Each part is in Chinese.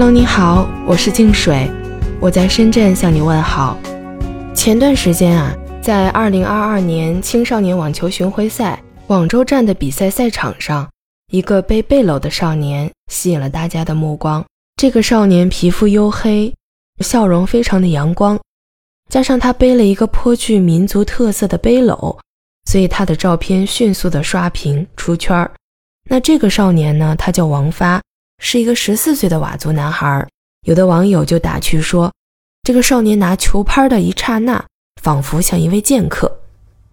Hello，你好，我是静水，我在深圳向你问好。前段时间啊，在2022年青少年网球巡回赛广州站的比赛赛场上，一个背背篓的少年吸引了大家的目光。这个少年皮肤黝黑，笑容非常的阳光，加上他背了一个颇具民族特色的背篓，所以他的照片迅速的刷屏出圈儿。那这个少年呢，他叫王发。是一个十四岁的佤族男孩，有的网友就打趣说，这个少年拿球拍的一刹那，仿佛像一位剑客。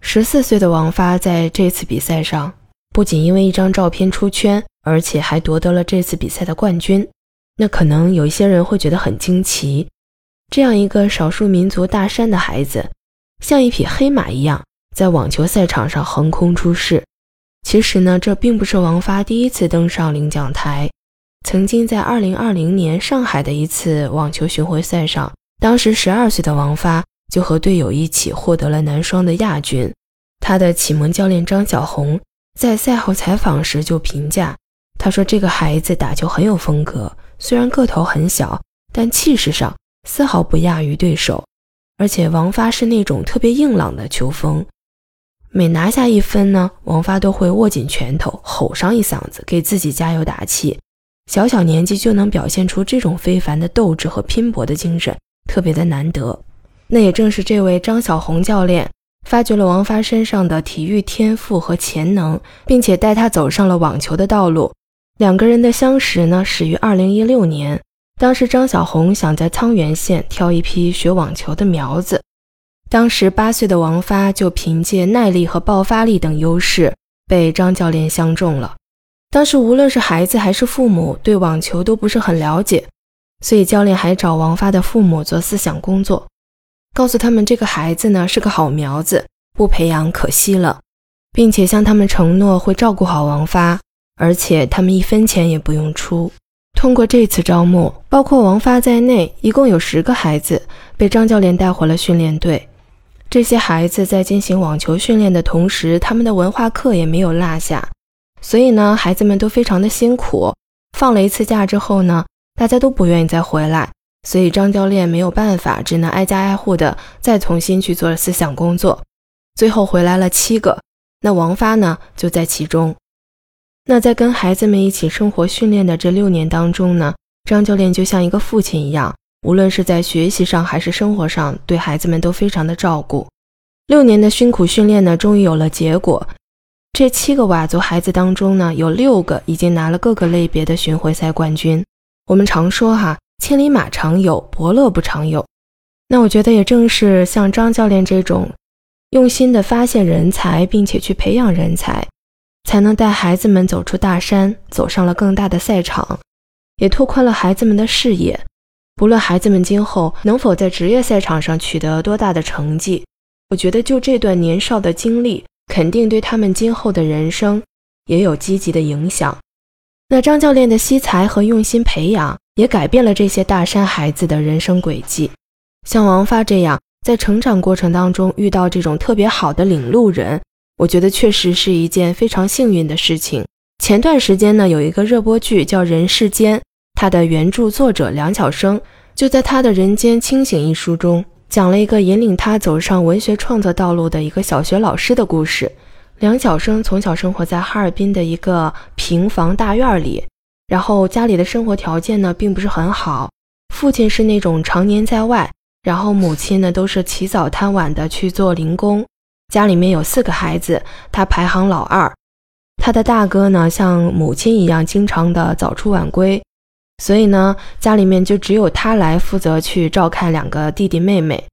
十四岁的王发在这次比赛上，不仅因为一张照片出圈，而且还夺得了这次比赛的冠军。那可能有一些人会觉得很惊奇，这样一个少数民族大山的孩子，像一匹黑马一样，在网球赛场上横空出世。其实呢，这并不是王发第一次登上领奖台。曾经在二零二零年上海的一次网球巡回赛上，当时十二岁的王发就和队友一起获得了男双的亚军。他的启蒙教练张小红在赛后采访时就评价，他说：“这个孩子打球很有风格，虽然个头很小，但气势上丝毫不亚于对手。而且王发是那种特别硬朗的球风，每拿下一分呢，王发都会握紧拳头，吼上一嗓子，给自己加油打气。”小小年纪就能表现出这种非凡的斗志和拼搏的精神，特别的难得。那也正是这位张小红教练发掘了王发身上的体育天赋和潜能，并且带他走上了网球的道路。两个人的相识呢，始于二零一六年。当时张小红想在沧源县挑一批学网球的苗子，当时八岁的王发就凭借耐力和爆发力等优势被张教练相中了。当时无论是孩子还是父母对网球都不是很了解，所以教练还找王发的父母做思想工作，告诉他们这个孩子呢是个好苗子，不培养可惜了，并且向他们承诺会照顾好王发，而且他们一分钱也不用出。通过这次招募，包括王发在内，一共有十个孩子被张教练带回了训练队。这些孩子在进行网球训练的同时，他们的文化课也没有落下。所以呢，孩子们都非常的辛苦。放了一次假之后呢，大家都不愿意再回来，所以张教练没有办法，只能挨家挨户的再重新去做思想工作。最后回来了七个，那王发呢就在其中。那在跟孩子们一起生活训练的这六年当中呢，张教练就像一个父亲一样，无论是在学习上还是生活上，对孩子们都非常的照顾。六年的辛苦训练呢，终于有了结果。这七个佤族孩子当中呢，有六个已经拿了各个类别的巡回赛冠军。我们常说哈，千里马常有，伯乐不常有。那我觉得也正是像张教练这种用心的发现人才，并且去培养人才，才能带孩子们走出大山，走上了更大的赛场，也拓宽了孩子们的视野。不论孩子们今后能否在职业赛场上取得多大的成绩，我觉得就这段年少的经历。肯定对他们今后的人生也有积极的影响。那张教练的惜才和用心培养，也改变了这些大山孩子的人生轨迹。像王发这样，在成长过程当中遇到这种特别好的领路人，我觉得确实是一件非常幸运的事情。前段时间呢，有一个热播剧叫《人世间》，它的原著作者梁晓声就在他的《人间清醒》一书中。讲了一个引领他走上文学创作道路的一个小学老师的故事。梁晓声从小生活在哈尔滨的一个平房大院里，然后家里的生活条件呢并不是很好，父亲是那种常年在外，然后母亲呢都是起早贪晚的去做零工。家里面有四个孩子，他排行老二。他的大哥呢像母亲一样，经常的早出晚归。所以呢，家里面就只有他来负责去照看两个弟弟妹妹，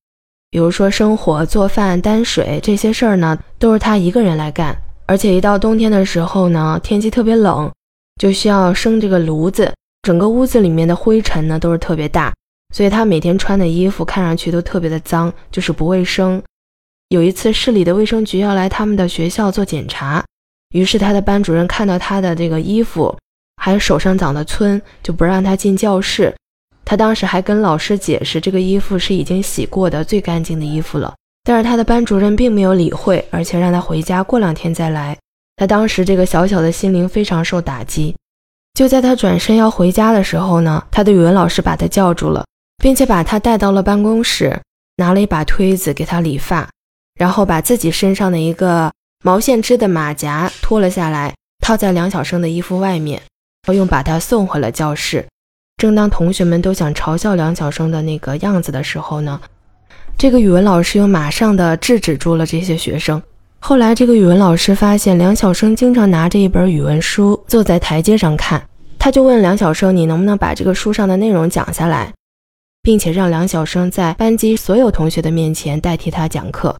比如说生火、做饭、担水这些事儿呢，都是他一个人来干。而且一到冬天的时候呢，天气特别冷，就需要生这个炉子，整个屋子里面的灰尘呢都是特别大，所以他每天穿的衣服看上去都特别的脏，就是不卫生。有一次市里的卫生局要来他们的学校做检查，于是他的班主任看到他的这个衣服。还有手上长的皴，就不让他进教室。他当时还跟老师解释，这个衣服是已经洗过的最干净的衣服了。但是他的班主任并没有理会，而且让他回家过两天再来。他当时这个小小的心灵非常受打击。就在他转身要回家的时候呢，他的语文老师把他叫住了，并且把他带到了办公室，拿了一把推子给他理发，然后把自己身上的一个毛线织的马甲脱了下来，套在梁晓生的衣服外面，又把他送回了教室。正当同学们都想嘲笑梁晓声的那个样子的时候呢，这个语文老师又马上的制止住了这些学生。后来，这个语文老师发现梁晓声经常拿着一本语文书坐在台阶上看，他就问梁晓声：“你能不能把这个书上的内容讲下来，并且让梁晓声在班级所有同学的面前代替他讲课？”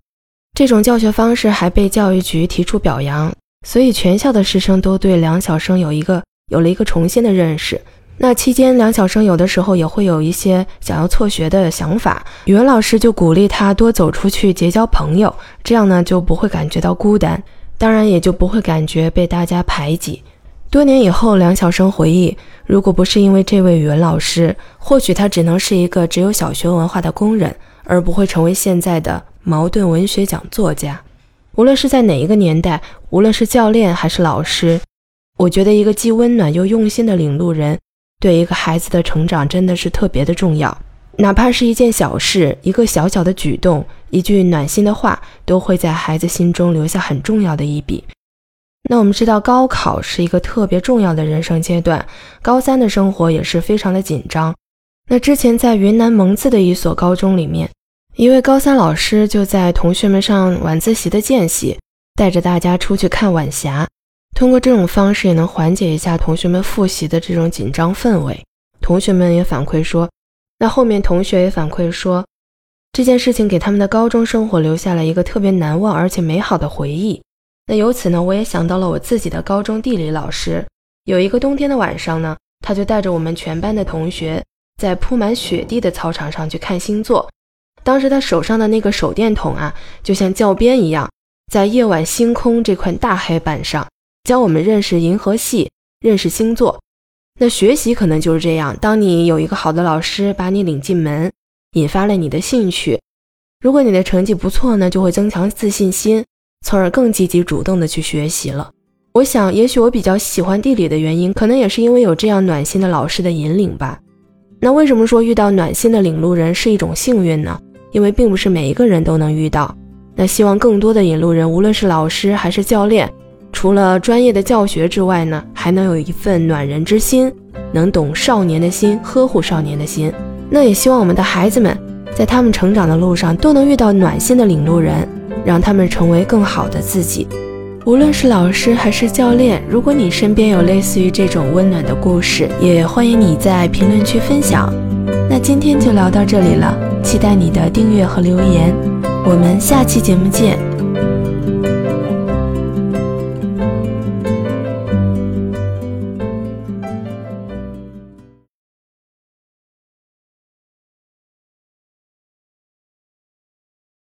这种教学方式还被教育局提出表扬，所以全校的师生都对梁晓声有一个有了一个重新的认识。那期间，梁晓声有的时候也会有一些想要辍学的想法，语文老师就鼓励他多走出去结交朋友，这样呢就不会感觉到孤单，当然也就不会感觉被大家排挤。多年以后，梁晓声回忆，如果不是因为这位语文老师，或许他只能是一个只有小学文化的工人，而不会成为现在的茅盾文学奖作家。无论是在哪一个年代，无论是教练还是老师，我觉得一个既温暖又用心的领路人。对一个孩子的成长真的是特别的重要，哪怕是一件小事，一个小小的举动，一句暖心的话，都会在孩子心中留下很重要的一笔。那我们知道，高考是一个特别重要的人生阶段，高三的生活也是非常的紧张。那之前在云南蒙自的一所高中里面，一位高三老师就在同学们上晚自习的间隙，带着大家出去看晚霞。通过这种方式也能缓解一下同学们复习的这种紧张氛围。同学们也反馈说，那后面同学也反馈说，这件事情给他们的高中生活留下了一个特别难忘而且美好的回忆。那由此呢，我也想到了我自己的高中地理老师。有一个冬天的晚上呢，他就带着我们全班的同学在铺满雪地的操场上去看星座。当时他手上的那个手电筒啊，就像教鞭一样，在夜晚星空这块大黑板上。教我们认识银河系，认识星座。那学习可能就是这样。当你有一个好的老师把你领进门，引发了你的兴趣，如果你的成绩不错呢，就会增强自信心，从而更积极主动的去学习了。我想，也许我比较喜欢地理的原因，可能也是因为有这样暖心的老师的引领吧。那为什么说遇到暖心的领路人是一种幸运呢？因为并不是每一个人都能遇到。那希望更多的引路人，无论是老师还是教练。除了专业的教学之外呢，还能有一份暖人之心，能懂少年的心，呵护少年的心。那也希望我们的孩子们在他们成长的路上都能遇到暖心的领路人，让他们成为更好的自己。无论是老师还是教练，如果你身边有类似于这种温暖的故事，也欢迎你在评论区分享。那今天就聊到这里了，期待你的订阅和留言，我们下期节目见。